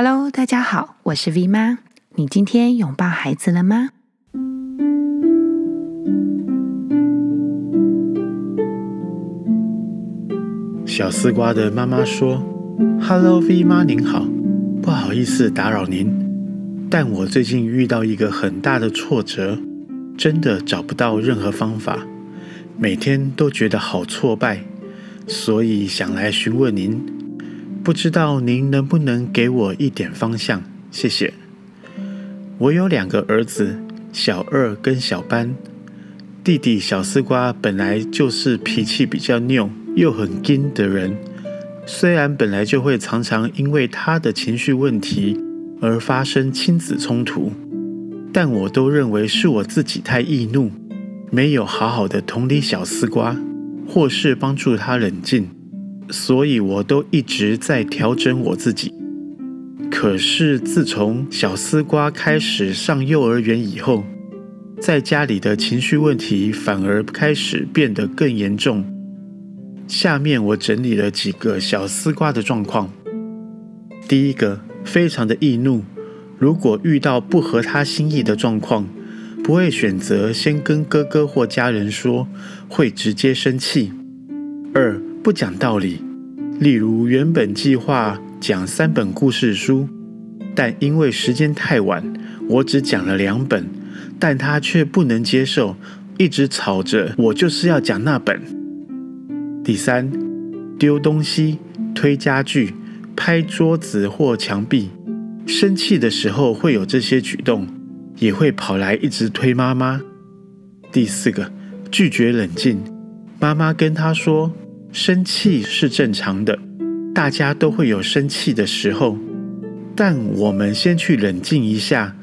Hello，大家好，我是 V 妈。你今天拥抱孩子了吗？小丝瓜的妈妈说：“Hello，V 妈您好，不好意思打扰您，但我最近遇到一个很大的挫折，真的找不到任何方法，每天都觉得好挫败，所以想来询问您。”不知道您能不能给我一点方向？谢谢。我有两个儿子，小二跟小班。弟弟小丝瓜本来就是脾气比较拗又很硬的人，虽然本来就会常常因为他的情绪问题而发生亲子冲突，但我都认为是我自己太易怒，没有好好的同理小丝瓜，或是帮助他冷静。所以，我都一直在调整我自己。可是，自从小丝瓜开始上幼儿园以后，在家里的情绪问题反而开始变得更严重。下面我整理了几个小丝瓜的状况。第一个，非常的易怒，如果遇到不合他心意的状况，不会选择先跟哥哥或家人说，会直接生气。二，不讲道理，例如原本计划讲三本故事书，但因为时间太晚，我只讲了两本，但他却不能接受，一直吵着我就是要讲那本。第三，丢东西、推家具、拍桌子或墙壁，生气的时候会有这些举动，也会跑来一直推妈妈。第四个，拒绝冷静，妈妈跟他说。生气是正常的，大家都会有生气的时候，但我们先去冷静一下，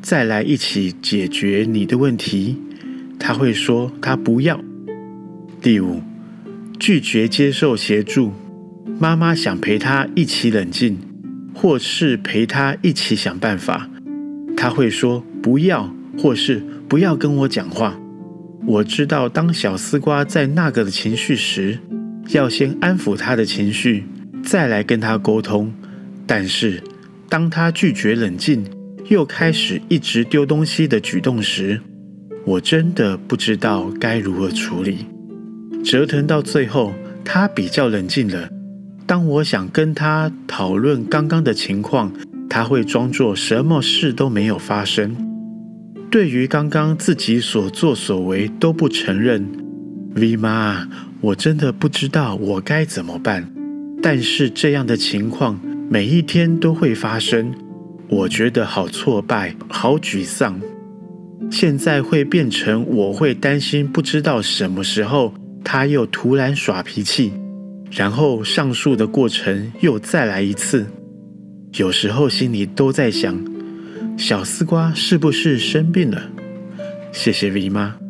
再来一起解决你的问题。他会说他不要。第五，拒绝接受协助。妈妈想陪他一起冷静，或是陪他一起想办法，他会说不要，或是不要跟我讲话。我知道，当小丝瓜在那个的情绪时，要先安抚他的情绪，再来跟他沟通。但是，当他拒绝冷静，又开始一直丢东西的举动时，我真的不知道该如何处理。折腾到最后，他比较冷静了。当我想跟他讨论刚刚的情况，他会装作什么事都没有发生。对于刚刚自己所作所为都不承认。V 妈。我真的不知道我该怎么办，但是这样的情况每一天都会发生，我觉得好挫败，好沮丧。现在会变成我会担心，不知道什么时候他又突然耍脾气，然后上述的过程又再来一次。有时候心里都在想，小丝瓜是不是生病了？谢谢 V 妈。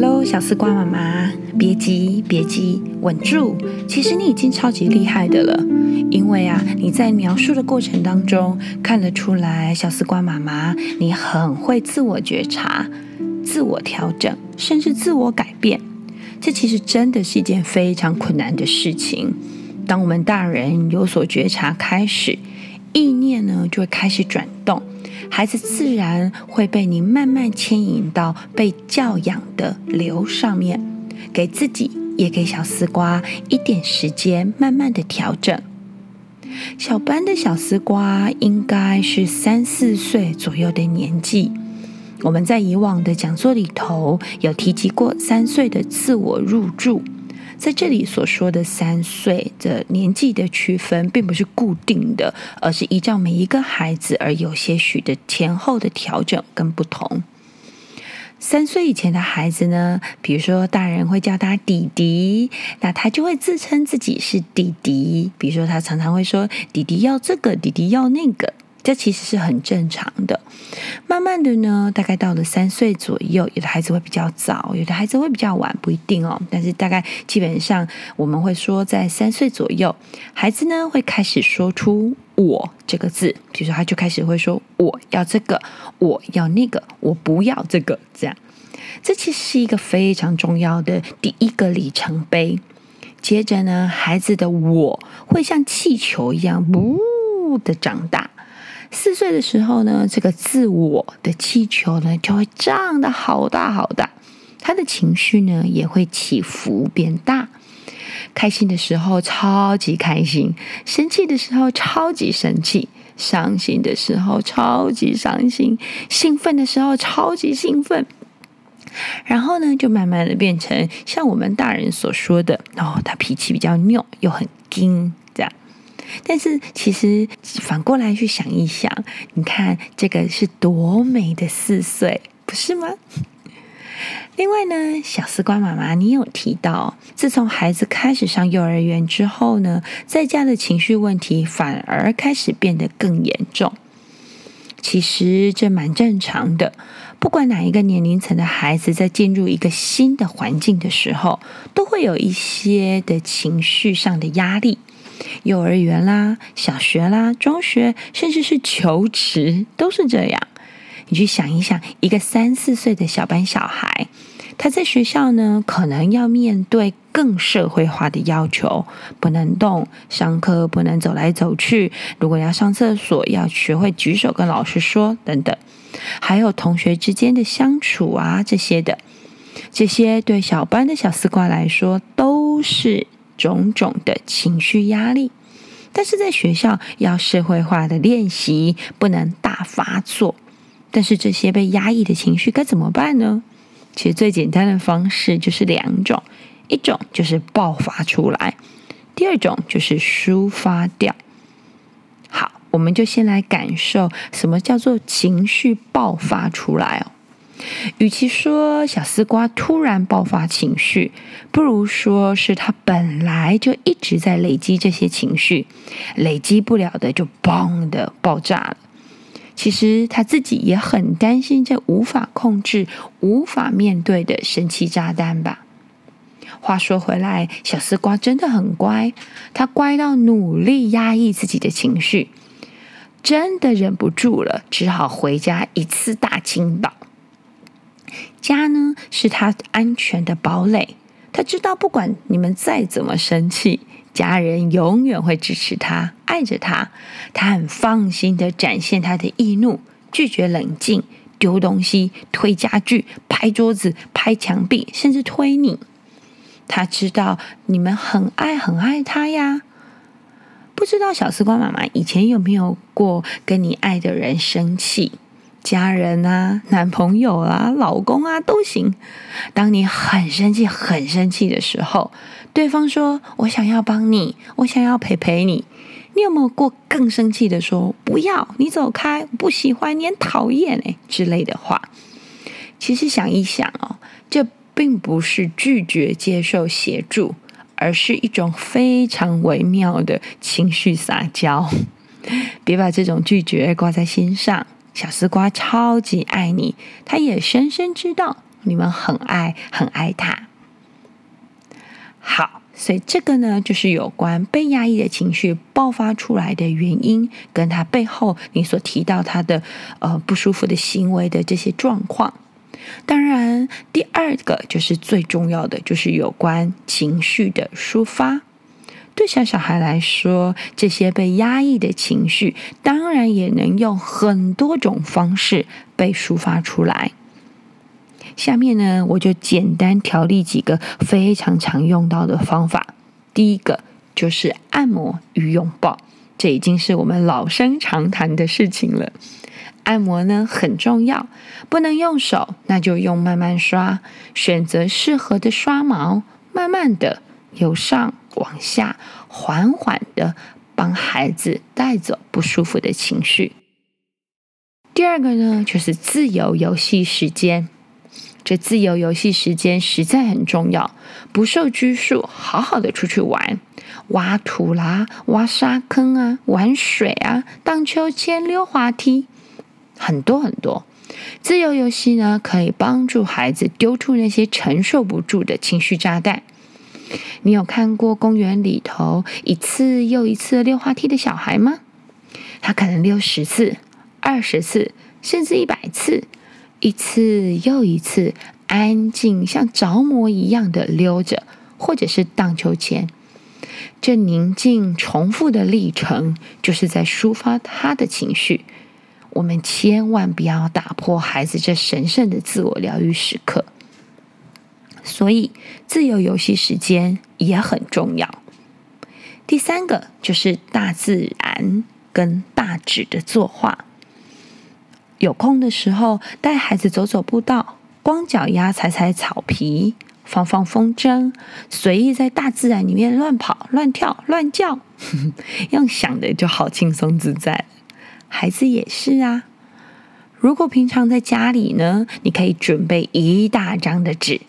Hello，小丝瓜妈妈，别急，别急，稳住。其实你已经超级厉害的了，因为啊，你在描述的过程当中看得出来，小丝瓜妈妈你很会自我觉察、自我调整，甚至自我改变。这其实真的是一件非常困难的事情。当我们大人有所觉察开始，意念呢就会开始转动。孩子自然会被你慢慢牵引到被教养的流上面，给自己也给小丝瓜一点时间，慢慢的调整。小班的小丝瓜应该是三四岁左右的年纪，我们在以往的讲座里头有提及过三岁的自我入住。在这里所说的三岁的年纪的区分，并不是固定的，而是依照每一个孩子而有些许的前后的调整跟不同。三岁以前的孩子呢，比如说大人会叫他弟弟，那他就会自称自己是弟弟。比如说他常常会说：“弟弟要这个，弟弟要那个。”这其实是很正常的。慢慢的呢，大概到了三岁左右，有的孩子会比较早，有的孩子会比较晚，不一定哦。但是大概基本上，我们会说在三岁左右，孩子呢会开始说出“我”这个字，比如说他就开始会说“我要这个，我要那个，我不要这个”这样。这其实是一个非常重要的第一个里程碑。接着呢，孩子的我会像气球一样，呜的长大。四岁的时候呢，这个自我的气球呢，就会胀得好大好大。他的情绪呢，也会起伏变大。开心的时候超级开心，生气的时候超级生气，伤心的时候超级伤心，兴奋的时候超级兴奋。然后呢，就慢慢的变成像我们大人所说的，哦，他脾气比较拗，又很硬。但是，其实反过来去想一想，你看这个是多美的四岁，不是吗？另外呢，小丝瓜妈妈，你有提到，自从孩子开始上幼儿园之后呢，在家的情绪问题反而开始变得更严重。其实这蛮正常的，不管哪一个年龄层的孩子，在进入一个新的环境的时候，都会有一些的情绪上的压力。幼儿园啦、小学啦、中学，甚至是求职，都是这样。你去想一想，一个三四岁的小班小孩，他在学校呢，可能要面对更社会化的要求，不能动，上课不能走来走去，如果要上厕所，要学会举手跟老师说，等等。还有同学之间的相处啊，这些的，这些对小班的小丝瓜来说，都是。种种的情绪压力，但是在学校要社会化的练习，不能大发作。但是这些被压抑的情绪该怎么办呢？其实最简单的方式就是两种，一种就是爆发出来，第二种就是抒发掉。好，我们就先来感受什么叫做情绪爆发出来哦。与其说小丝瓜突然爆发情绪，不如说是他本来就一直在累积这些情绪，累积不了的就嘣的爆炸了。其实他自己也很担心这无法控制、无法面对的生气炸弹吧。话说回来，小丝瓜真的很乖，他乖到努力压抑自己的情绪，真的忍不住了，只好回家一次大清倒。家呢，是他安全的堡垒，他知道不管你们再怎么生气，家人永远会支持他，爱着他。他很放心的展现他的易怒，拒绝冷静，丢东西、推家具、拍桌子、拍墙壁，甚至推你。他知道你们很爱很爱他呀。不知道小丝瓜妈妈以前有没有过跟你爱的人生气？家人啊，男朋友啊，老公啊，都行。当你很生气、很生气的时候，对方说：“我想要帮你，我想要陪陪你。”你有没有过更生气的说：“不要，你走开，不喜欢，你很讨厌哎”之类的话？其实想一想哦，这并不是拒绝接受协助，而是一种非常微妙的情绪撒娇。别把这种拒绝挂在心上。小丝瓜超级爱你，他也深深知道你们很爱很爱他。好，所以这个呢，就是有关被压抑的情绪爆发出来的原因，跟他背后你所提到他的呃不舒服的行为的这些状况。当然，第二个就是最重要的，就是有关情绪的抒发。对小小孩来说，这些被压抑的情绪，当然也能用很多种方式被抒发出来。下面呢，我就简单条例几个非常常用到的方法。第一个就是按摩与拥抱，这已经是我们老生常谈的事情了。按摩呢很重要，不能用手，那就用慢慢刷，选择适合的刷毛，慢慢的由上。往下缓缓的帮孩子带走不舒服的情绪。第二个呢，就是自由游戏时间。这自由游戏时间实在很重要，不受拘束，好好的出去玩，挖土啦，挖沙坑啊，玩水啊，荡秋千、溜滑梯，很多很多。自由游戏呢，可以帮助孩子丢出那些承受不住的情绪炸弹。你有看过公园里头一次又一次溜滑梯的小孩吗？他可能溜十次、二十次，甚至一百次，一次又一次，安静像着魔一样的溜着，或者是荡秋千。这宁静重复的历程，就是在抒发他的情绪。我们千万不要打破孩子这神圣的自我疗愈时刻。所以，自由游戏时间也很重要。第三个就是大自然跟大纸的作画。有空的时候，带孩子走走步道，光脚丫踩踩草皮。放放风筝，随意在大自然里面乱跑、乱跳、乱叫，用想的就好轻松自在。孩子也是啊。如果平常在家里呢，你可以准备一大张的纸，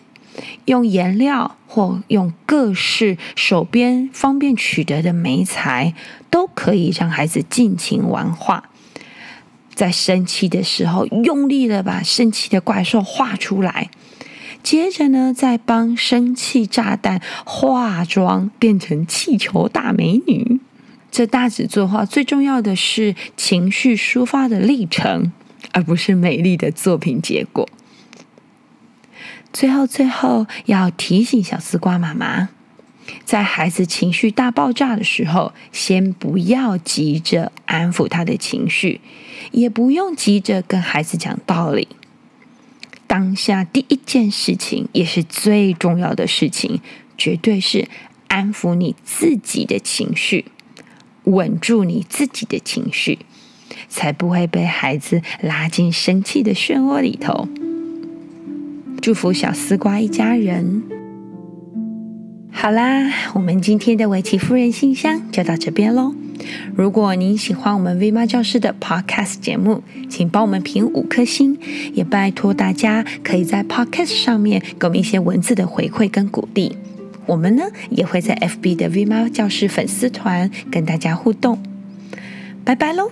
用颜料或用各式手边方便取得的媒材，都可以让孩子尽情玩画。在生气的时候，用力的把生气的怪兽画出来。接着呢，再帮生气炸弹化妆，变成气球大美女。这大纸作画最重要的是情绪抒发的历程，而不是美丽的作品结果。最后，最后要提醒小丝瓜妈妈，在孩子情绪大爆炸的时候，先不要急着安抚他的情绪，也不用急着跟孩子讲道理。当下第一件事情，也是最重要的事情，绝对是安抚你自己的情绪，稳住你自己的情绪，才不会被孩子拉进生气的漩涡里头。祝福小丝瓜一家人。好啦，我们今天的围棋夫人信箱就到这边喽。如果您喜欢我们 V 妈教室的 Podcast 节目，请帮我们评五颗星，也拜托大家可以在 Podcast 上面给我们一些文字的回馈跟鼓励。我们呢也会在 FB 的 V 妈教室粉丝团跟大家互动。拜拜喽！